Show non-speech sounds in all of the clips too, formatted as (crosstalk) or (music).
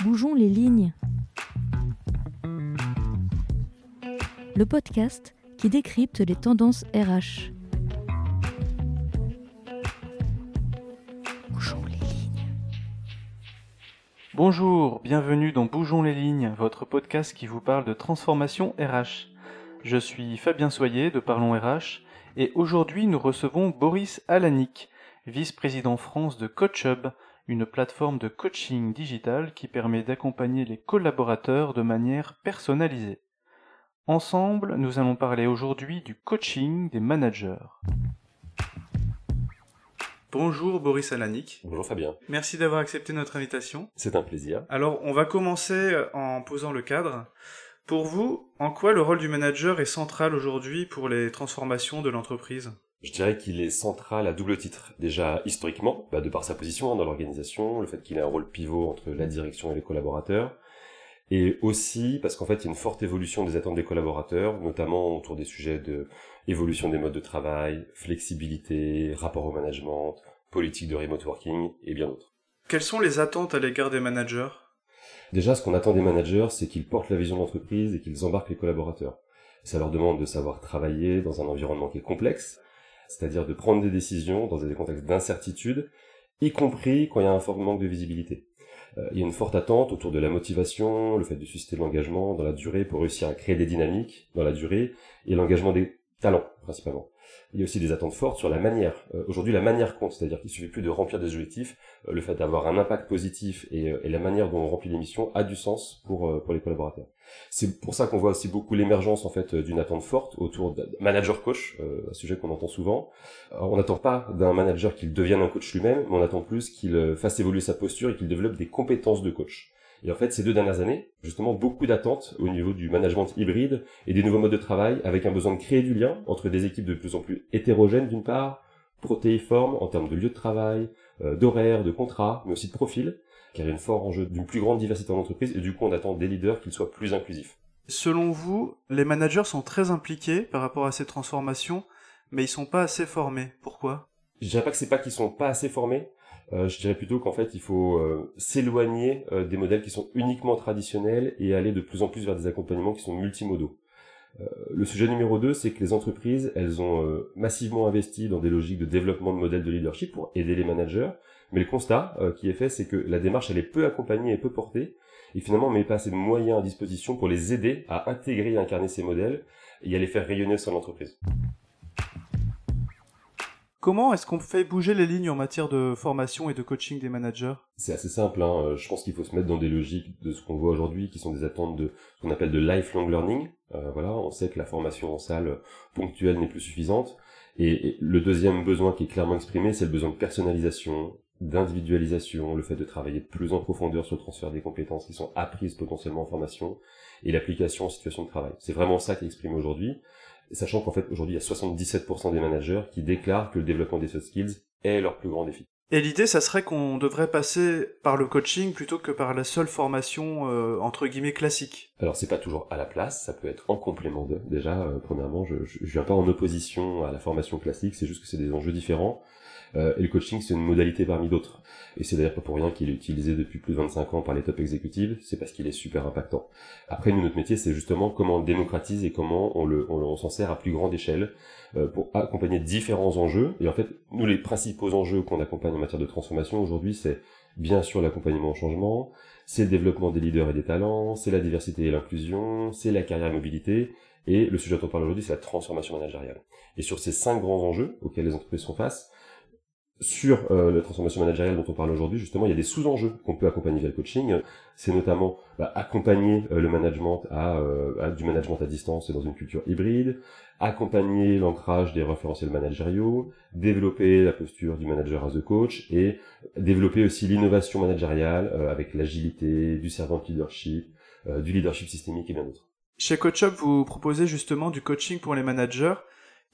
Bougeons les lignes. Le podcast qui décrypte les tendances RH. Bougeons les lignes. Bonjour, bienvenue dans Bougeons les lignes, votre podcast qui vous parle de transformation RH. Je suis Fabien Soyer de Parlons RH et aujourd'hui nous recevons Boris Alanik, vice-président France de CoachHub, une plateforme de coaching digital qui permet d'accompagner les collaborateurs de manière personnalisée. Ensemble, nous allons parler aujourd'hui du coaching des managers. Bonjour Boris Alanik. Bonjour Fabien. Merci d'avoir accepté notre invitation. C'est un plaisir. Alors, on va commencer en posant le cadre. Pour vous, en quoi le rôle du manager est central aujourd'hui pour les transformations de l'entreprise? Je dirais qu'il est central à double titre. Déjà historiquement, bah, de par sa position hein, dans l'organisation, le fait qu'il ait un rôle pivot entre la direction et les collaborateurs, et aussi parce qu'en fait il y a une forte évolution des attentes des collaborateurs, notamment autour des sujets de évolution des modes de travail, flexibilité, rapport au management, politique de remote working et bien d'autres. Quelles sont les attentes à l'égard des managers? Déjà, ce qu'on attend des managers, c'est qu'ils portent la vision de l'entreprise et qu'ils embarquent les collaborateurs. Ça leur demande de savoir travailler dans un environnement qui est complexe, c'est-à-dire de prendre des décisions dans des contextes d'incertitude, y compris quand il y a un fort manque de visibilité. Euh, il y a une forte attente autour de la motivation, le fait de susciter l'engagement dans la durée pour réussir à créer des dynamiques dans la durée, et l'engagement des talents principalement il y a aussi des attentes fortes sur la manière. Euh, aujourd'hui, la manière compte, c'est-à-dire qu'il suffit plus de remplir des objectifs, euh, le fait d'avoir un impact positif et, euh, et, la manière dont on remplit les missions a du sens pour pour les collaborateurs. C'est pour ça qu'on voit aussi beaucoup l'émergence en fait d'une attente forte autour de manager coach, un sujet qu'on entend souvent. On n'attend pas d'un manager qu'il devienne un coach lui-même, mais on attend plus qu'il fasse évoluer sa posture et qu'il développe des compétences de coach. Et en fait, ces deux dernières années, justement, beaucoup d'attentes au niveau du management hybride et des nouveaux modes de travail, avec un besoin de créer du lien entre des équipes de plus en plus hétérogènes d'une part, protéiformes en termes de lieu de travail, euh, d'horaire, de contrat, mais aussi de profil, car il y a une forte enjeu d'une plus grande diversité en entreprise, et du coup, on attend des leaders qu'ils soient plus inclusifs. Selon vous, les managers sont très impliqués par rapport à ces transformations, mais ils sont pas assez formés. Pourquoi? Je dirais pas que c'est pas qu'ils sont pas assez formés, euh, je dirais plutôt qu'en fait, il faut euh, s'éloigner euh, des modèles qui sont uniquement traditionnels et aller de plus en plus vers des accompagnements qui sont multimodaux. le sujet numéro 2, c'est que les entreprises, elles ont massivement investi dans des logiques de développement de modèles de leadership pour aider les managers, mais le constat qui est fait, c'est que la démarche, elle est peu accompagnée et peu portée, et finalement, on met pas assez de moyens à disposition pour les aider à intégrer et incarner ces modèles et à les faire rayonner sur l'entreprise. Comment est-ce qu'on fait bouger les lignes en matière de formation et de coaching des managers? C'est assez simple. Hein. Euh, je pense qu'il faut se mettre dans des logiques de ce qu'on voit aujourd'hui, qui sont des attentes de ce qu'on appelle de lifelong learning. Euh, voilà, on sait que la formation en salle ponctuelle n'est plus suffisante. Et, le deuxième besoin qui est clairement exprimé, c'est le besoin de personnalisation, d'individualisation, le fait de travailler plus en profondeur sur le transfert des compétences qui sont apprises potentiellement en formation et l'application en situation de travail. C'est vraiment ça qui est exprimé aujourd'hui sachant qu'en fait aujourd'hui il y a 77% des managers qui déclarent que le développement des soft skills est leur plus grand défi. Et l'idée, ça serait qu'on devrait passer par le coaching plutôt que par la seule formation euh, entre guillemets classique. Alors c'est pas toujours à la place, ça peut être en complément de. Déjà, euh, premièrement, je, je, je viens pas en opposition à la formation classique, c'est juste que c'est des enjeux différents. Euh, et le coaching, c'est une modalité parmi d'autres. Et c'est d'ailleurs pas pour rien qu'il est utilisé depuis plus de 25 ans par les top exécutives, c'est parce qu'il est super impactant. Après, nous, notre métier, c'est justement comment on démocratise et comment on, le, on, s'en sert à plus grande échelle euh, pour accompagner différents enjeux. Et en fait, nous, les principaux enjeux qu'on accompagne en matière de transformation aujourd'hui, c'est bien sûr l'accompagnement au changement, c'est le développement des leaders et des talents, c'est la diversité et l'inclusion, c'est la carrière et mobilité, et le sujet dont on parle aujourd'hui, c'est la transformation managériale. Et sur ces cinq grands enjeux auxquels les entreprises font face, sur euh, la transformation managériale dont on parle aujourd'hui, justement, il y a des sous-enjeux qu'on peut accompagner via le coaching. C'est notamment bah, accompagner euh, le management euh, à, du management à distance et dans une culture hybride, accompagner l'ancrage des référentiels managériaux, développer la posture du manager as a coach et développer aussi l'innovation managériale avec l'agilité, du servant leadership, du leadership systémique et bien d'autres. Chez CoachUp, vous proposez justement du coaching pour les managers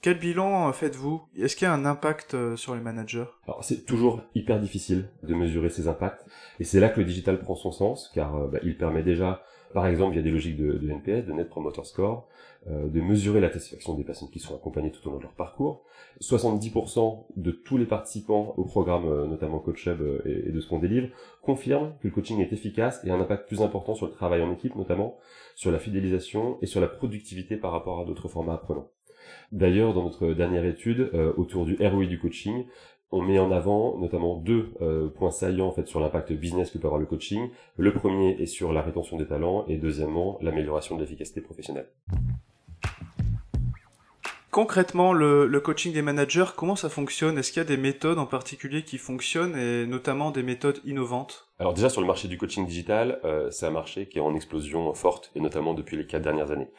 Quel bilan faites-vous? Est-ce qu'il y a un impact sur les managers? Alors c'est toujours hyper difficile de mesurer ces impacts, et c'est là que le digital prend son sens, car bah, il permet déjà par exemple, il y a des logiques de, de NPS, de Net Promoter Score, euh, de mesurer la satisfaction des personnes qui sont accompagnées tout au long de leur parcours. 70% de tous les participants au programme, euh, notamment Coach Hub euh, et, de ce qu'on délivre, confirment que le coaching est efficace et a un impact plus important sur le travail en équipe, notamment sur la fidélisation et sur la productivité par rapport à d'autres formats apprenants. D'ailleurs, dans notre dernière étude autour du ROI du coaching, on met en avant notamment deux euh, points saillants en fait sur l'impact business que peut avoir le coaching. Le premier est sur la rétention des talents et deuxièmement l'amélioration de l'efficacité professionnelle. Concrètement, le, coaching des managers, comment ça fonctionne? Est-ce qu'il y a des méthodes en particulier qui fonctionnent et notamment des méthodes innovantes? Alors déjà sur le marché du coaching digital, euh, c'est un marché qui est en explosion forte et notamment depuis les quatre dernières années.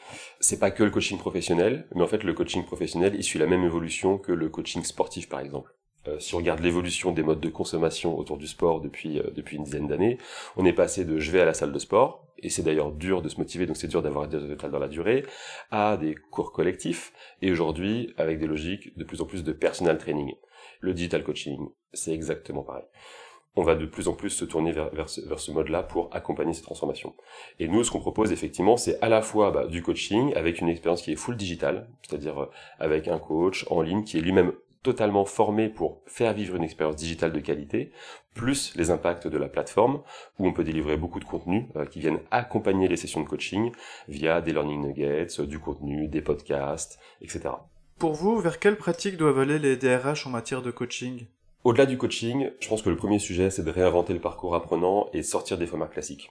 C'est pas que le coaching professionnel, mais en fait le coaching professionnel il suit la même évolution que le coaching sportif par exemple. Euh, si on regarde l'évolution des modes de consommation autour du sport depuis euh, depuis une dizaine d'années, on est passé de je vais à la salle de sport et c'est d'ailleurs dur de se motiver donc c'est dur d'avoir des résultats dans la durée à des cours collectifs et aujourd'hui avec des logiques de plus en plus de personal training. Le digital coaching, c'est exactement pareil. On va de plus en plus se tourner vers, vers ce, vers ce mode-là pour accompagner ces transformations. Et nous, ce qu'on propose effectivement, c'est à la fois bah, du coaching avec une expérience qui est full digital, c'est-à-dire euh, avec un coach en ligne qui est lui-même totalement formé pour faire vivre une expérience digitale de qualité, plus les impacts de la plateforme, où on peut délivrer beaucoup de contenus euh, qui viennent accompagner les sessions de coaching via des learning nuggets, euh, du contenu, des podcasts, etc. Pour vous, vers quelles pratiques doivent aller les DRH en matière de coaching? Au-delà du coaching, je pense que le premier sujet, c'est de réinventer le parcours apprenant et sortir des formats classiques.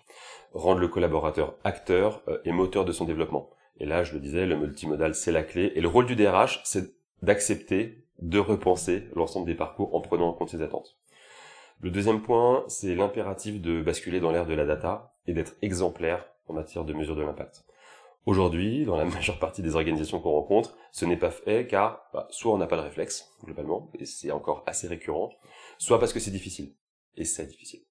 Rendre le collaborateur acteur euh, et moteur de son développement. Et là, je le disais, le multimodal, c'est la clé. Et le rôle du DRH, c'est d'accepter de repenser l'ensemble des parcours en prenant en compte ses attentes. Le deuxième point, c'est l'impératif de basculer dans l'ère de la data et d'être exemplaire en matière de mesure de l'impact. Aujourd'hui, dans la (laughs) majeure partie des organisations qu'on rencontre, ce n'est pas fait car bah, soit on n'a pas de réflexe, globalement, et c'est encore assez récurrent, soit parce que c'est difficile. Et c'est difficile.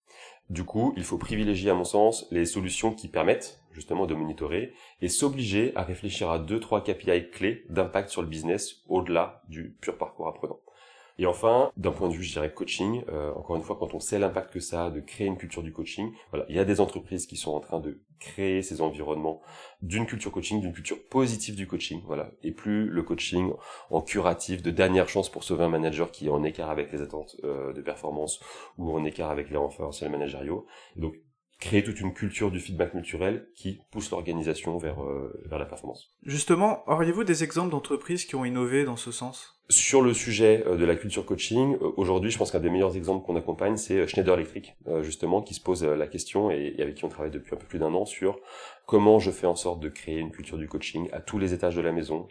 Du coup, il faut privilégier, à mon sens, les solutions qui permettent justement de monitorer et s'obliger à réfléchir à deux, trois KPI clés d'impact sur le business au-delà du pur parcours apprenant. Et enfin, d'un point de vue, je dirais, coaching, euh, encore une fois, quand on sait l'impact que ça a de créer une culture du coaching, voilà, il y a des entreprises qui sont en train de créer ces environnements d'une culture coaching, d'une culture positive du coaching, voilà, et plus le coaching en curatif de dernière chance pour sauver un manager qui est en écart avec les attentes euh, de performance ou en écart avec les référentiels managériaux. donc, créer toute une culture du feedback culturel qui pousse l'organisation vers, euh, vers la performance. Justement, auriez-vous des exemples d'entreprises qui ont innové dans ce sens? Sur le sujet euh, de la culture coaching, euh, aujourd'hui, je pense qu'un des meilleurs exemples qu'on accompagne, c'est Schneider Electric, justement, qui se pose la question et avec qui on travaille depuis un peu plus d'un an sur comment je fais en sorte de créer une culture du coaching à tous les étages de la maison,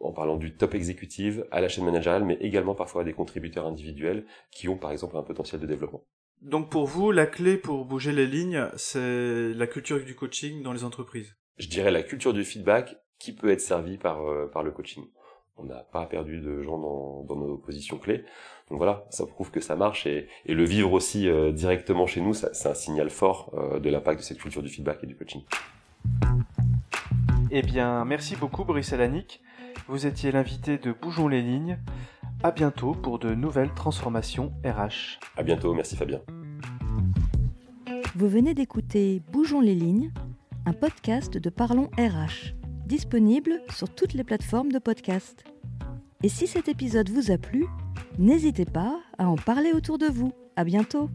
en parlant du top exécutif à la chaîne managériale, mais également parfois à des contributeurs individuels qui ont par exemple un potentiel de développement. Donc pour vous, la clé pour bouger les lignes, c'est la culture du coaching dans les entreprises? Je dirais la culture du feedback qui peut être servie par, euh, par le coaching. On n'a pas perdu de gens dans, dans, nos positions clés. Donc voilà, ça prouve que ça marche et, et le vivre aussi euh, directement chez nous, c'est un signal fort euh, de l'impact de cette culture du feedback et du coaching. Eh bien, merci beaucoup Brice Alanik. Vous étiez l'invité de Bougeons les lignes. À bientôt pour de nouvelles transformations RH. À bientôt, merci Fabien. Vous venez d'écouter Bougeons les lignes, un podcast de Parlons RH, disponible sur toutes les plateformes de podcast. Et si cet épisode vous a plu, n'hésitez pas à en parler autour de vous. À bientôt!